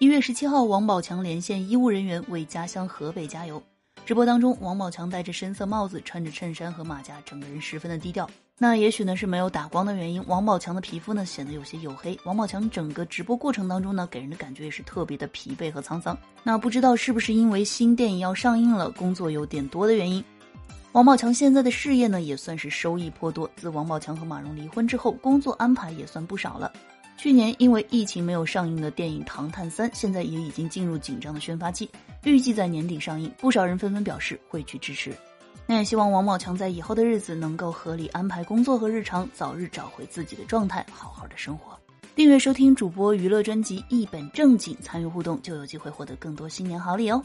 一月十七号，王宝强连线医务人员为家乡河北加油。直播当中，王宝强戴着深色帽子，穿着衬衫和马甲，整个人十分的低调。那也许呢是没有打光的原因，王宝强的皮肤呢显得有些黝黑。王宝强整个直播过程当中呢，给人的感觉也是特别的疲惫和沧桑。那不知道是不是因为新电影要上映了，工作有点多的原因。王宝强现在的事业呢也算是收益颇多。自王宝强和马蓉离婚之后，工作安排也算不少了。去年因为疫情没有上映的电影《唐探三》，现在也已经进入紧张的宣发期，预计在年底上映。不少人纷纷表示会去支持。那也希望王宝强在以后的日子能够合理安排工作和日常，早日找回自己的状态，好好的生活。订阅收听主播娱乐专辑《一本正经》，参与互动就有机会获得更多新年好礼哦。